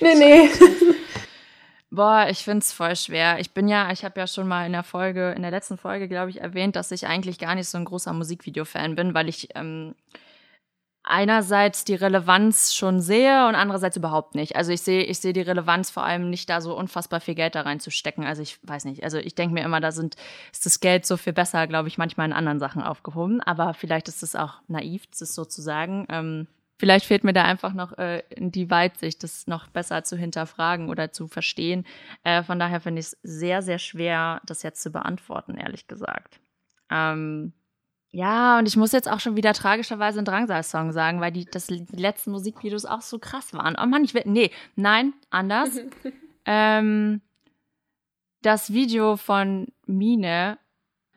nee, nee. Boah, ich find's voll schwer. Ich bin ja, ich habe ja schon mal in der Folge, in der letzten Folge, glaube ich, erwähnt, dass ich eigentlich gar nicht so ein großer Musikvideo-Fan bin, weil ich ähm, einerseits die Relevanz schon sehe und andererseits überhaupt nicht. Also ich sehe, ich sehe die Relevanz vor allem nicht da so unfassbar viel Geld da reinzustecken. Also ich weiß nicht. Also ich denke mir immer, da sind, ist das Geld so viel besser, glaube ich, manchmal in anderen Sachen aufgehoben. Aber vielleicht ist es auch naiv, das sozusagen. Ähm, Vielleicht fehlt mir da einfach noch äh, die Weitsicht, das noch besser zu hinterfragen oder zu verstehen. Äh, von daher finde ich es sehr, sehr schwer, das jetzt zu beantworten, ehrlich gesagt. Ähm, ja, und ich muss jetzt auch schon wieder tragischerweise einen Drangsal-Song sagen, weil die, das, die letzten Musikvideos auch so krass waren. Oh Mann, ich will. Nee, nein, anders. ähm, das Video von Mine,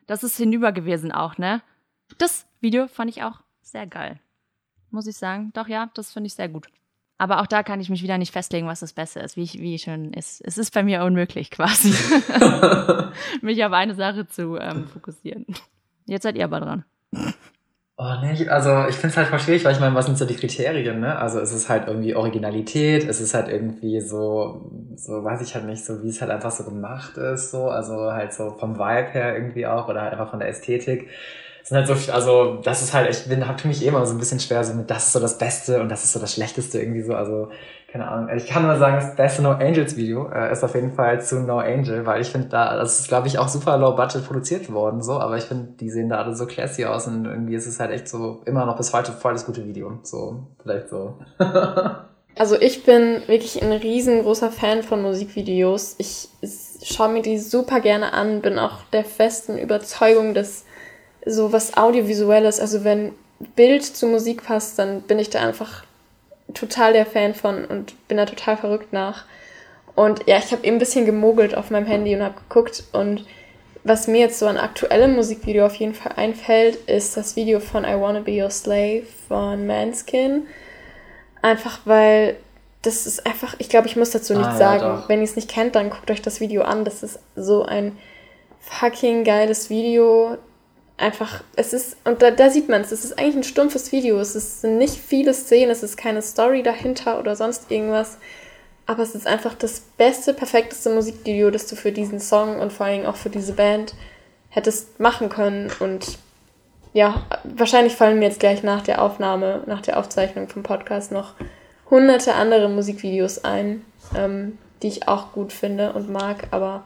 das ist hinüber gewesen auch, ne? Das Video fand ich auch sehr geil muss ich sagen. Doch, ja, das finde ich sehr gut. Aber auch da kann ich mich wieder nicht festlegen, was das Beste ist, wie ich, wie schon ist. Es ist bei mir unmöglich, quasi, mich auf eine Sache zu ähm, fokussieren. Jetzt seid ihr aber dran. Oh, nee, also ich finde es halt voll schwierig, weil ich meine, was sind so die Kriterien, ne? Also es ist halt irgendwie Originalität, es ist halt irgendwie so, so weiß ich halt nicht, so wie es halt einfach so gemacht ist, so, also halt so vom Vibe her irgendwie auch oder halt einfach von der Ästhetik sind halt so, also das ist halt, ich bin, hab mich eh immer so ein bisschen schwer, so mit das ist so das Beste und das ist so das Schlechteste irgendwie so, also keine Ahnung. Ich kann nur sagen, das beste No Angels Video äh, ist auf jeden Fall zu No Angel, weil ich finde da, das ist glaube ich auch super low budget produziert worden, so, aber ich finde, die sehen da alle so classy aus und irgendwie ist es halt echt so immer noch bis heute voll das gute Video, so, vielleicht so. also ich bin wirklich ein riesengroßer Fan von Musikvideos. Ich schaue mir die super gerne an, bin auch der festen Überzeugung, dass so was Audiovisuelles, also wenn Bild zu Musik passt, dann bin ich da einfach total der Fan von und bin da total verrückt nach. Und ja, ich habe eben ein bisschen gemogelt auf meinem Handy und habe geguckt und was mir jetzt so ein aktuelles Musikvideo auf jeden Fall einfällt, ist das Video von I Wanna Be Your Slave von Manskin. Einfach weil das ist einfach, ich glaube, ich muss dazu nichts ah, ja, sagen. Doch. Wenn ihr es nicht kennt, dann guckt euch das Video an. Das ist so ein fucking geiles Video einfach, es ist, und da, da sieht man es, es ist eigentlich ein stumpfes Video. Es sind nicht viele Szenen, es ist keine Story dahinter oder sonst irgendwas. Aber es ist einfach das beste, perfekteste Musikvideo, das du für diesen Song und vor allem auch für diese Band hättest machen können. Und ja, wahrscheinlich fallen mir jetzt gleich nach der Aufnahme, nach der Aufzeichnung vom Podcast noch hunderte andere Musikvideos ein, ähm, die ich auch gut finde und mag, aber.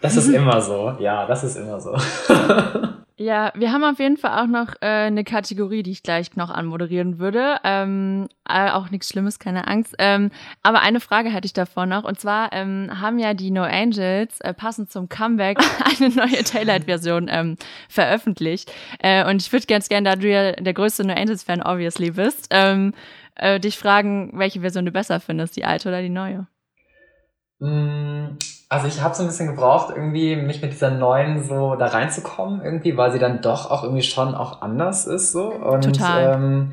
Das ist immer so, ja, das ist immer so. Ja, wir haben auf jeden Fall auch noch äh, eine Kategorie, die ich gleich noch anmoderieren würde. Ähm, äh, auch nichts Schlimmes, keine Angst. Ähm, aber eine Frage hatte ich davor noch. Und zwar ähm, haben ja die No Angels äh, passend zum Comeback eine neue Daylight-Version ähm, veröffentlicht. Äh, und ich würde ganz gerne, da du ja der größte No Angels-Fan obviously bist, ähm, äh, dich fragen, welche Version du besser findest, die alte oder die neue? Mm, also ich habe so ein bisschen gebraucht, irgendwie mich mit dieser neuen so da reinzukommen, irgendwie, weil sie dann doch auch irgendwie schon auch anders ist so. Und Total. Ähm,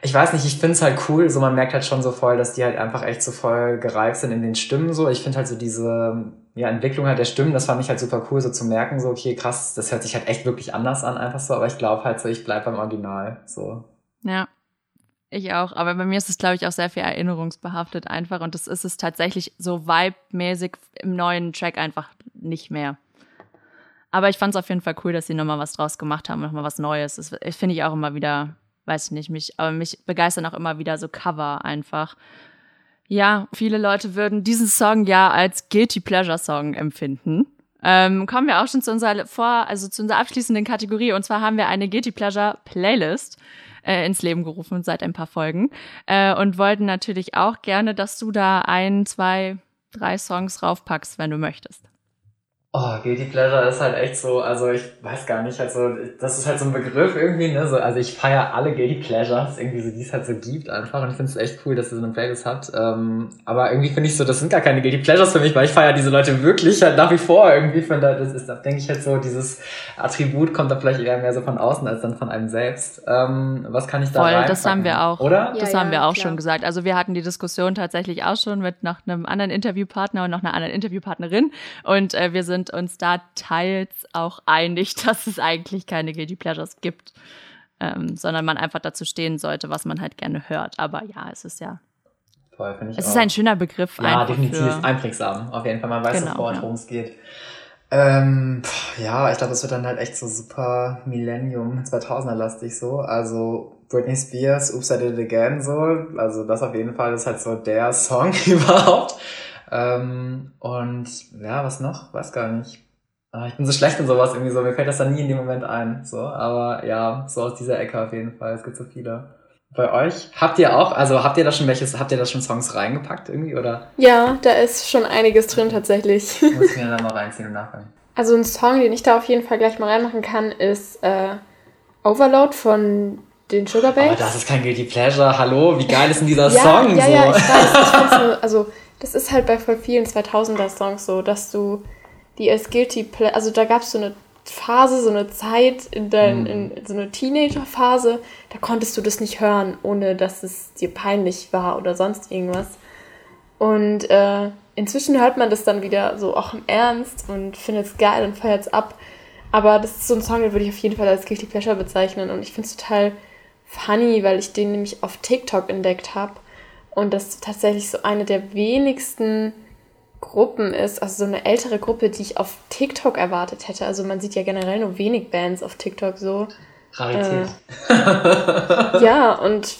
ich weiß nicht, ich finde es halt cool, so man merkt halt schon so voll, dass die halt einfach echt so voll gereift sind in den Stimmen so. Ich finde halt so diese ja, Entwicklung halt der Stimmen, das fand ich halt super cool, so zu merken, so, okay, krass, das hört sich halt echt wirklich anders an, einfach so, aber ich glaube halt so, ich bleib beim Original. So. Ja, ich auch, aber bei mir ist es, glaube ich, auch sehr viel erinnerungsbehaftet einfach und das ist es tatsächlich so vibe-mäßig im neuen Track einfach nicht mehr. Aber ich fand es auf jeden Fall cool, dass sie nochmal was draus gemacht haben, nochmal was Neues. Das finde ich auch immer wieder, weiß ich nicht, mich, aber mich begeistern auch immer wieder so Cover einfach. Ja, viele Leute würden diesen Song ja als Guilty Pleasure Song empfinden. Ähm, kommen wir auch schon zu unserer vor, also zu unserer abschließenden Kategorie und zwar haben wir eine Guilty Pleasure Playlist äh, ins Leben gerufen seit ein paar Folgen äh, und wollten natürlich auch gerne, dass du da ein, zwei, drei Songs raufpackst, wenn du möchtest. Oh, Guilty Pleasure ist halt echt so, also ich weiß gar nicht, also das ist halt so ein Begriff irgendwie, ne? So, also ich feiere alle Guilty Pleasures, irgendwie so, die es halt so gibt einfach. Und ich finde es echt cool, dass ihr so eine Playlist habt. Ähm, aber irgendwie finde ich so, das sind gar keine Guilty Pleasures für mich, weil ich feiere diese Leute wirklich halt nach wie vor irgendwie. Finde, das ist, da denke ich halt so, dieses Attribut kommt da vielleicht eher mehr so von außen als dann von einem selbst. Ähm, was kann ich da Voll, reinpacken? das haben wir auch. Oder? Das ja, haben wir auch klar. schon gesagt. Also wir hatten die Diskussion tatsächlich auch schon mit noch einem anderen Interviewpartner und noch einer anderen Interviewpartnerin. Und äh, wir sind sind uns da teils auch einig, dass es eigentlich keine Guilty Pleasures gibt, ähm, sondern man einfach dazu stehen sollte, was man halt gerne hört. Aber ja, es ist ja. Voll, ich es auch. ist ein schöner Begriff. Ja, definitiv einprägsam. Auf jeden Fall, man weiß genau, sofort, ja. worum es geht. Ähm, ja, ich glaube, es wird dann halt echt so super Millennium 2000er lastig so. Also Britney Spears, Oops, I Did It Again so. Also das auf jeden Fall ist halt so der Song überhaupt. Ähm, und ja, was noch? Weiß gar nicht. Ah, ich bin so schlecht in sowas irgendwie so. Mir fällt das dann nie in dem Moment ein. So, aber ja, so aus dieser Ecke auf jeden Fall. Es gibt so viele. Bei euch habt ihr auch, also habt ihr da schon welches, habt ihr da schon Songs reingepackt irgendwie oder? Ja, da ist schon einiges drin tatsächlich. Muss ich mir da mal reinziehen im Nachgang. Also ein Song, den ich da auf jeden Fall gleich mal reinmachen kann, ist äh, Overload von den Sugar Babes. Aber das ist kein Guilty Pleasure. Hallo, wie geil ist denn dieser ja, Song? Ja, so? ja, ich weiß. Ich nur, also das ist halt bei voll vielen 2000er-Songs so, dass du die als Guilty Pleasure, also da gab es so eine Phase, so eine Zeit in, dein, mhm. in so eine Teenager-Phase, da konntest du das nicht hören, ohne dass es dir peinlich war oder sonst irgendwas. Und äh, inzwischen hört man das dann wieder so auch im Ernst und findet es geil und feiert es ab. Aber das ist so ein Song, den würde ich auf jeden Fall als Guilty Pleasure bezeichnen. Und ich finde es total funny, weil ich den nämlich auf TikTok entdeckt habe. Und das tatsächlich so eine der wenigsten Gruppen ist, also so eine ältere Gruppe, die ich auf TikTok erwartet hätte. Also man sieht ja generell nur wenig Bands auf TikTok so. Rarität. Äh, ja, und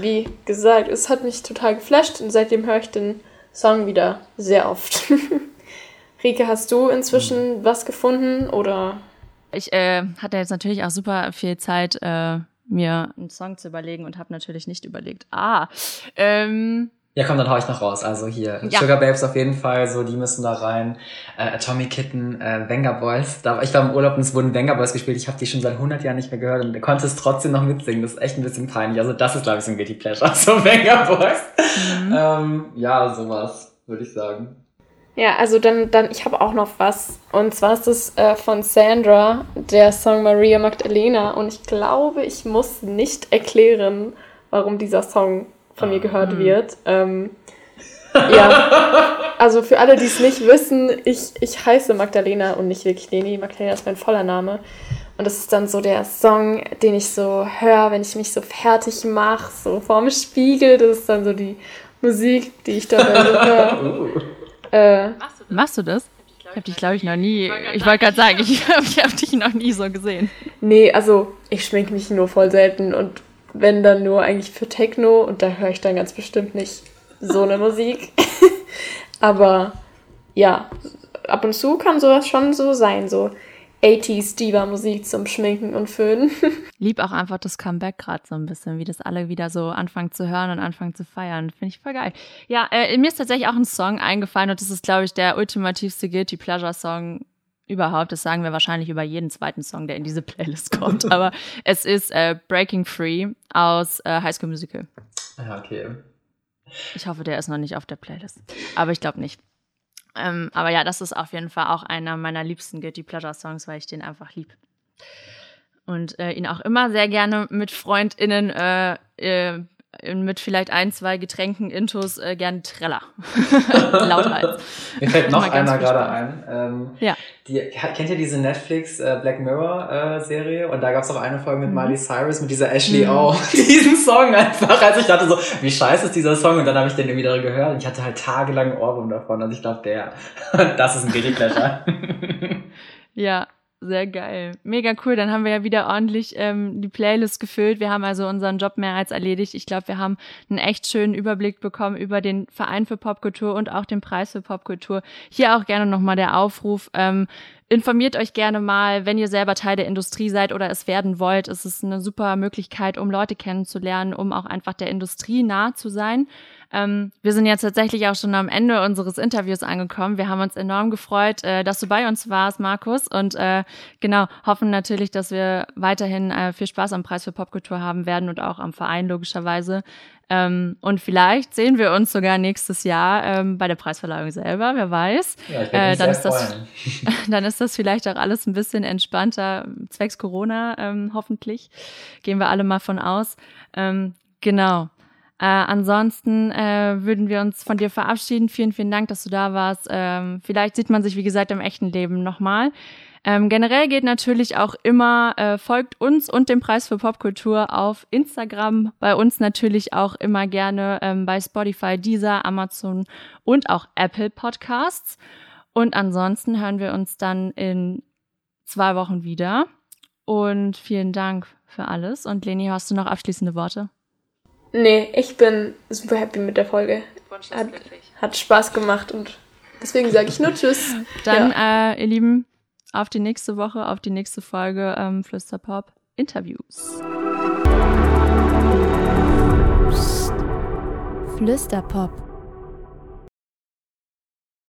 wie gesagt, es hat mich total geflasht und seitdem höre ich den Song wieder sehr oft. Rike, hast du inzwischen was gefunden oder? Ich äh, hatte jetzt natürlich auch super viel Zeit, äh, mir einen Song zu überlegen und habe natürlich nicht überlegt, ah, ähm, ja, komm, dann hau ich noch raus. Also hier, ja. Sugar Babes auf jeden Fall, so die müssen da rein. Äh, Atomic Kitten, äh, Venga Boys. Da, ich war im Urlaub und es wurden Venga Boys gespielt. Ich habe die schon seit 100 Jahren nicht mehr gehört und konnte es trotzdem noch mitsingen. Das ist echt ein bisschen peinlich. Also das ist, glaube ich, so ein Guilty Pleasure. So Venga Boys. Mhm. Ähm, ja, sowas, würde ich sagen. Ja, also dann, dann ich habe auch noch was. Und zwar ist es äh, von Sandra, der Song Maria Magdalena. Und ich glaube, ich muss nicht erklären, warum dieser Song von mir gehört mhm. wird. Ähm, ja, also für alle, die es nicht wissen, ich, ich heiße Magdalena und nicht wirklich Leni. Magdalena ist mein voller Name. Und das ist dann so der Song, den ich so höre, wenn ich mich so fertig mache, so vorm Spiegel. Das ist dann so die Musik, die ich dabei so höre. Äh, Machst, du Machst du das? Ich habe dich, glaube ich, noch nie. Ich wollte gerade sagen, ich habe hab dich noch nie so gesehen. Nee, also ich schminke mich nur voll selten und wenn dann nur eigentlich für Techno und da höre ich dann ganz bestimmt nicht so eine Musik. Aber ja, ab und zu kann sowas schon so sein, so 80s Diva-Musik zum Schminken und Föhnen. Lieb auch einfach das Comeback gerade so ein bisschen, wie das alle wieder so anfangen zu hören und anfangen zu feiern. Finde ich voll geil. Ja, äh, mir ist tatsächlich auch ein Song eingefallen und das ist, glaube ich, der ultimativste Guilty Pleasure-Song überhaupt. Das sagen wir wahrscheinlich über jeden zweiten Song, der in diese Playlist kommt. Aber es ist äh, Breaking Free aus äh, High School Musical. Ja, okay. Ich hoffe, der ist noch nicht auf der Playlist. Aber ich glaube nicht. Ähm, aber ja, das ist auf jeden Fall auch einer meiner liebsten Guilty Pleasure Songs, weil ich den einfach lieb. Und äh, ihn auch immer sehr gerne mit FreundInnen äh, äh, mit vielleicht ein, zwei Getränken Intos äh, gern Treller. Lauthals. Mir fällt noch einer gerade ein. Ähm, ja. Die, kennt ihr diese Netflix äh, Black Mirror äh, Serie? Und da gab es auch eine Folge mit mhm. Miley Cyrus mit dieser Ashley mhm. O. Diesen Song einfach. Also ich dachte so, wie scheiße ist dieser Song? Und dann habe ich den irgendwie da gehört und ich hatte halt tagelang Ohrwurm davon. Also ich glaube, der, das ist ein Guilty Pleasure. ja, sehr geil. Mega cool. Dann haben wir ja wieder ordentlich ähm, die Playlist gefüllt. Wir haben also unseren Job mehr als erledigt. Ich glaube, wir haben einen echt schönen Überblick bekommen über den Verein für Popkultur und auch den Preis für Popkultur. Hier auch gerne nochmal der Aufruf. Ähm, informiert euch gerne mal, wenn ihr selber Teil der Industrie seid oder es werden wollt. Es ist eine super Möglichkeit, um Leute kennenzulernen, um auch einfach der Industrie nah zu sein. Ähm, wir sind jetzt tatsächlich auch schon am Ende unseres Interviews angekommen. Wir haben uns enorm gefreut, äh, dass du bei uns warst, Markus. Und äh, genau, hoffen natürlich, dass wir weiterhin äh, viel Spaß am Preis für Popkultur haben werden und auch am Verein logischerweise. Ähm, und vielleicht sehen wir uns sogar nächstes Jahr ähm, bei der Preisverleihung selber, wer weiß. Ja, äh, dann, ist das, dann ist das vielleicht auch alles ein bisschen entspannter, zwecks Corona ähm, hoffentlich. Gehen wir alle mal von aus. Ähm, genau. Äh, ansonsten äh, würden wir uns von dir verabschieden. Vielen, vielen Dank, dass du da warst. Ähm, vielleicht sieht man sich, wie gesagt, im echten Leben nochmal. Ähm, generell geht natürlich auch immer, äh, folgt uns und dem Preis für Popkultur auf Instagram. Bei uns natürlich auch immer gerne ähm, bei Spotify, Deezer, Amazon und auch Apple Podcasts. Und ansonsten hören wir uns dann in zwei Wochen wieder. Und vielen Dank für alles. Und Leni, hast du noch abschließende Worte? Nee, ich bin super happy mit der Folge. Hat, hat Spaß gemacht und deswegen sage ich nur Tschüss. Dann, ja. äh, ihr Lieben, auf die nächste Woche, auf die nächste Folge ähm, Flüsterpop Interviews. Flüsterpop